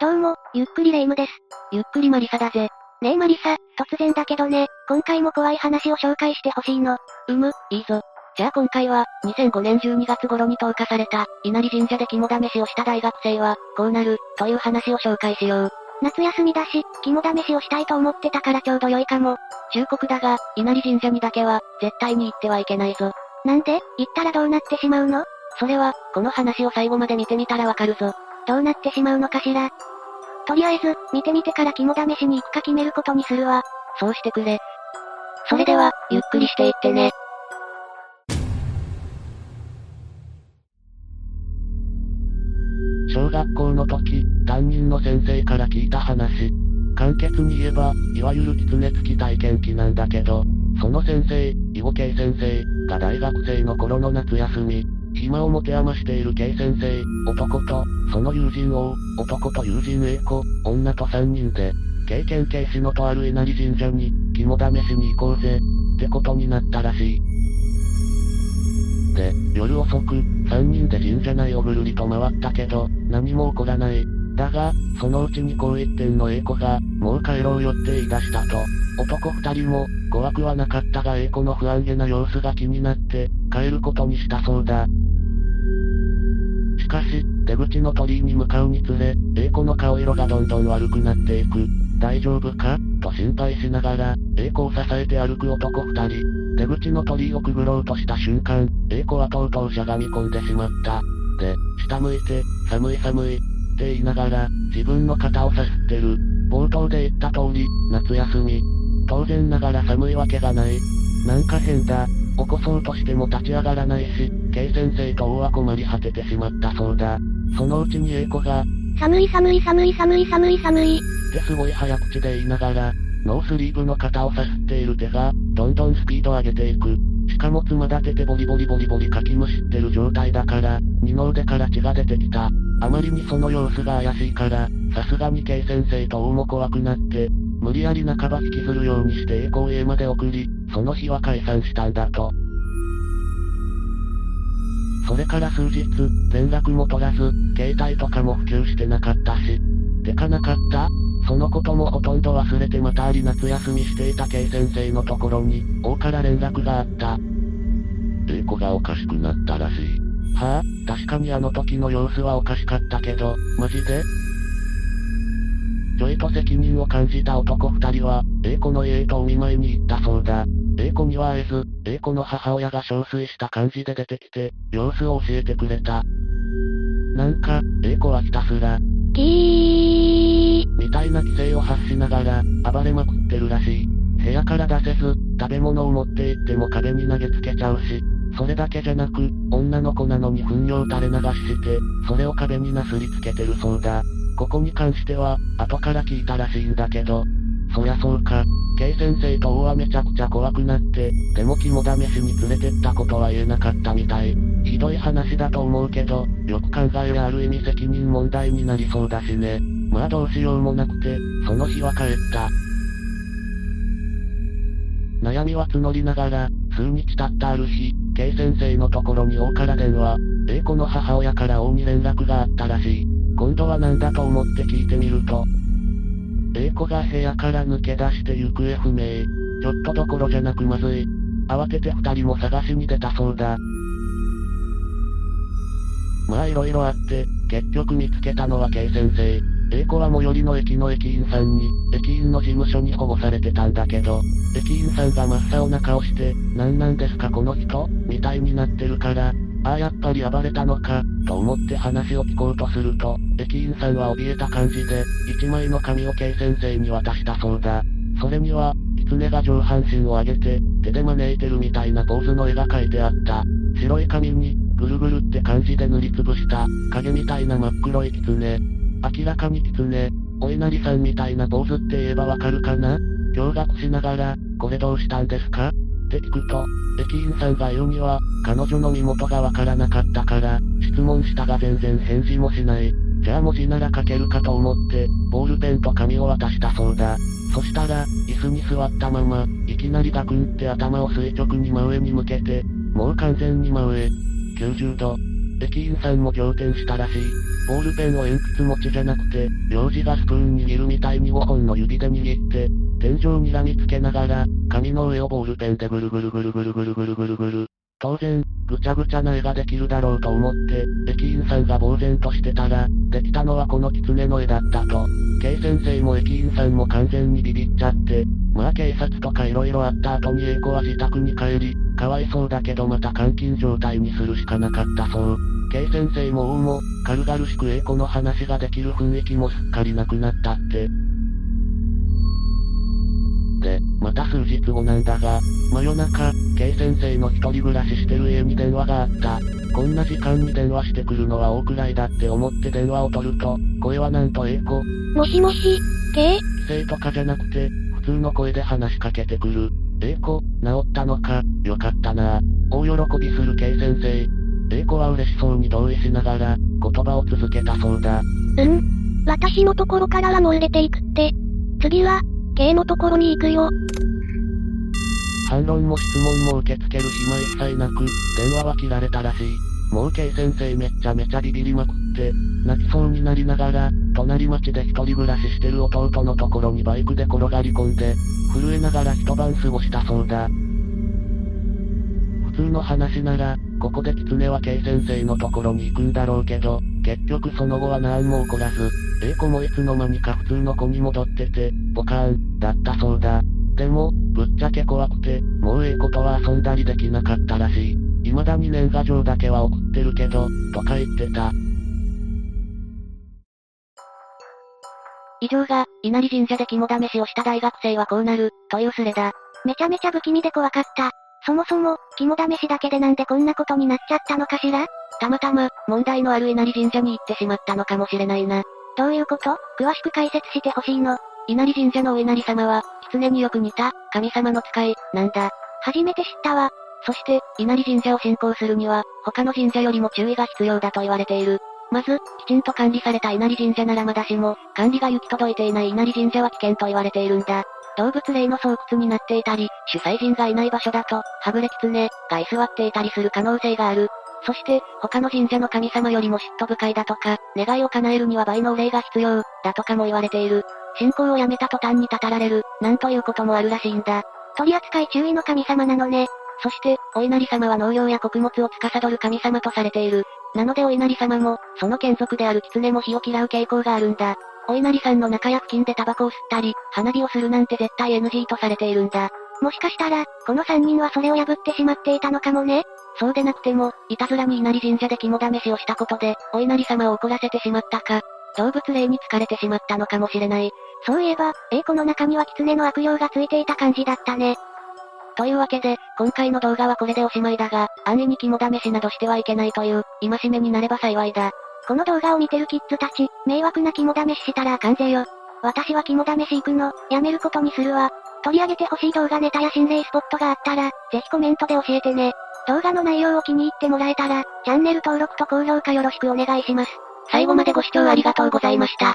どうも、ゆっくりレ夢ムです。ゆっくりマリサだぜ。ねえマリサ、突然だけどね、今回も怖い話を紹介してほしいの。うむ、いいぞ。じゃあ今回は、2005年12月頃に投下された、稲荷神社で肝試しをした大学生は、こうなる、という話を紹介しよう。夏休みだし、肝試しをしたいと思ってたからちょうど良いかも。忠告だが、稲荷神社にだけは、絶対に行ってはいけないぞ。なんで？行ったらどうなってしまうの？それは、この話を最後まで見てみたらわかるぞ。どうなってしまうのかしら。とりあえず、見てみてから肝試しに行くか決めることにするわ。そうしてくれ。それでは、ゆっくりしていってね。小学校の時、担任の先生から聞いた話。簡潔に言えば、いわゆる狐付き体験記なんだけど、その先生、囲碁系先生、が大学生の頃の夏休み、暇を持て余している K 先生、男と、その友人を、男と友人 A 子、女と3人で、経験警視のとある稲荷神社に、肝試しに行こうぜ、ってことになったらしい。で、夜遅く、3人で神社内をぐるりと回ったけど、何も起こらない。だが、そのうちにこう一点の A 子が、もう帰ろうよって言い出したと。男二人も、怖くはなかったが A 子の不安げな様子が気になって、帰ることにしたそうだ。しかし、出口の鳥居に向かうにつれ、A 子の顔色がどんどん悪くなっていく。大丈夫か？と心配しながら、A 子を支えて歩く男二人。出口の鳥居をくぐろうとした瞬間、A 子はとうとうしゃがみ込んでしまった。で、下向いて、寒い寒い、って言いながら、自分の肩をさすってる。冒頭で言った通り、夏休み。当然ながら寒いわけがない。なんか変だ。起こそうとしても立ち上がらないし、K 先生と王は困り果ててしまったそうだ。そのうちに A 子が、寒い寒い寒い寒い寒い寒い。ってすごい早口で言いながら、ノースリーブの肩をさすっている手が、どんどんスピード上げていく。しかもつま立ててボリボリボリボリかきむしってる状態だから、二の腕から血が出てきた。あまりにその様子が怪しいから、さすがに K 先生と王も怖くなって、無理やり半ば引きずるようにして A 子を家まで送り、その日は解散したんだと。それから数日、連絡も取らず、携帯とかも普及してなかったし。てかなかった？そのこともほとんど忘れてまたあり夏休みしていた K 先生のところに、王から連絡があった。A 子がおかしくなったらしい。は？ぁ、確かにあの時の様子はおかしかったけど、マジで？ちょいと責任を感じた男二人は、A 子の家へとお見舞いに行ったそうだ。A 子には会えず、A 子の母親が憔悴した感じで出てきて、様子を教えてくれた。なんか、A 子はひたすら、キー。みたいな規制を発しながら、暴れまくってるらしい。部屋から出せず、食べ物を持って行っても壁に投げつけちゃうし、それだけじゃなく、女の子なのに糞尿垂れ流しして、それを壁になすりつけてるそうだ。ここに関しては、後から聞いたらしいんだけど、そりゃそうか。K 先生と王はめちゃくちゃ怖くなって、でも肝試しに連れてったことは言えなかったみたい。ひどい話だと思うけど、よく考えりゃある意味責任問題になりそうだしね。まあどうしようもなくて、その日は帰った。悩みは募りながら、数日経ったある日、K 先生のところに王から電話、A 子の母親から王に連絡があったらしい。今度は何だと思って聞いてみると、A 子が部屋から抜け出して行方不明。ちょっとどころじゃなくまずい。慌てて二人も探しに出たそうだ。まあ色々あって、結局見つけたのは K 先生。A 子は最寄りの駅の駅員さんに、駅員の事務所に保護されてたんだけど、駅員さんが真っ青な顔して、何なんですかこの人？みたいになってるから、ああやっぱり暴れたのか、と思って話を聞こうとすると、駅員さんは怯えた感じで、一枚の紙を K 先生に渡したそうだ。それには、狐が上半身を上げて、手で招いてるみたいなポーズの絵が描いてあった。白い紙に、ぐるぐるって感じで塗りつぶした、影みたいな真っ黒い狐。明らかに狐。お稲荷さんみたいなポーズって言えばわかるかな？驚愕しながら、これどうしたんですか？って聞くと、駅員さんが言うには、彼女の身元がわからなかったから、質問したが全然返事もしない。じゃあ文字なら書けるかと思って、ボールペンと紙を渡したそうだ。そしたら、椅子に座ったまま、いきなりガクンって頭を垂直に真上に向けて、もう完全に真上。90度。駅員さんも仰天したらしい。ボールペンを鉛筆持ちじゃなくて、幼児がスプーン握るみたいに5本の指で握って、天井にらみつけながら、紙の上をボールペンでぐるぐるぐるぐるぐるぐるぐるぐる。当然、ぐちゃぐちゃな絵ができるだろうと思って、駅員さんが呆然としてたら、できたのはこの狐の絵だったと。K 先生も駅員さんも完全にビビっちゃって、まあ警察とか色々あった後に A 子は自宅に帰り、かわいそうだけどまた監禁状態にするしかなかったそう。K 先生も王も、軽々しく A 子の話ができる雰囲気もすっかりなくなったって。で、また数日後なんだが、真夜中、K 先生の一人暮らししてる家に電話があった。こんな時間に電話してくるのは大くらいだって思って電話を取ると、声はなんと A 子。もしもし、K? 規制とかじゃなくて、普通の声で話しかけてくる。A 子、治ったのか、よかったな大喜びする K 先生。A 子は嬉しそうに同意しながら、言葉を続けたそうだ。うん私のところからはもう出ていくって。次は、K のところに行くよ。反論も質問も受け付ける暇一切なく、電話は切られたらしい。もう K 先生めっちゃめちゃビビりまくって、泣きそうになりながら、隣町で一人暮らししてる弟のところにバイクで転がり込んで、震えながら一晩過ごしたそうだ。普通の話なら、ここで狐は K 先生のところに行くんだろうけど、結局その後は何も起こらず、A 子もいつの間にか普通の子に戻ってて、ポカーン、だったそうだ。でも、ぶっちゃけ怖くて、もう A 子とは遊んだりできなかったらしい。未だに年賀状だけは送ってるけど、とか言ってた。以上が、稲荷神社で肝試しをした大学生はこうなる、というスレだ。めちゃめちゃ不気味で怖かった。そもそも、肝試しだけでなんでこんなことになっちゃったのかしら？たまたま、問題のある稲荷神社に行ってしまったのかもしれないな。どういうこと？詳しく解説してほしいの。稲荷神社のお稲荷様は、狐によく似た、神様の使い、なんだ。初めて知ったわ。そして、稲荷神社を信仰するには、他の神社よりも注意が必要だと言われている。まず、きちんと管理された稲荷神社ならまだしも、管理が行き届いていない稲荷神社は危険と言われているんだ。動物霊の巣窟になっていたり、主催人がいない場所だと、はぐれ狐が居座っていたりする可能性がある。そして、他の神社の神様よりも嫉妬深いだとか、願いを叶えるには倍のお礼が必要、だとかも言われている。信仰をやめた途端にたたられる、なんということもあるらしいんだ。取扱い注意の神様なのね。そして、お稲荷様は農業や穀物を司る神様とされている。なのでお稲荷様も、その眷属である狐も火を嫌う傾向があるんだ。お稲荷さんの中や付近でタバコを吸ったり、花火をするなんて絶対 NG とされているんだ。もしかしたら、この3人はそれを破ってしまっていたのかもね。そうでなくても、いたずらに稲荷神社で肝試しをしたことで、お稲荷様を怒らせてしまったか、動物霊に疲れてしまったのかもしれない。そういえば、A 子の中には狐の悪霊がついていた感じだったね。というわけで、今回の動画はこれでおしまいだが、安易に肝試しなどしてはいけないという、戒めになれば幸いだ。この動画を見てるキッズたち、迷惑な肝試ししたらあかんぜよ。私は肝試し行くの、やめることにするわ。取り上げてほしい動画ネタや心霊スポットがあったら、ぜひコメントで教えてね。動画の内容を気に入ってもらえたら、チャンネル登録と高評価よろしくお願いします。最後までご視聴ありがとうございました。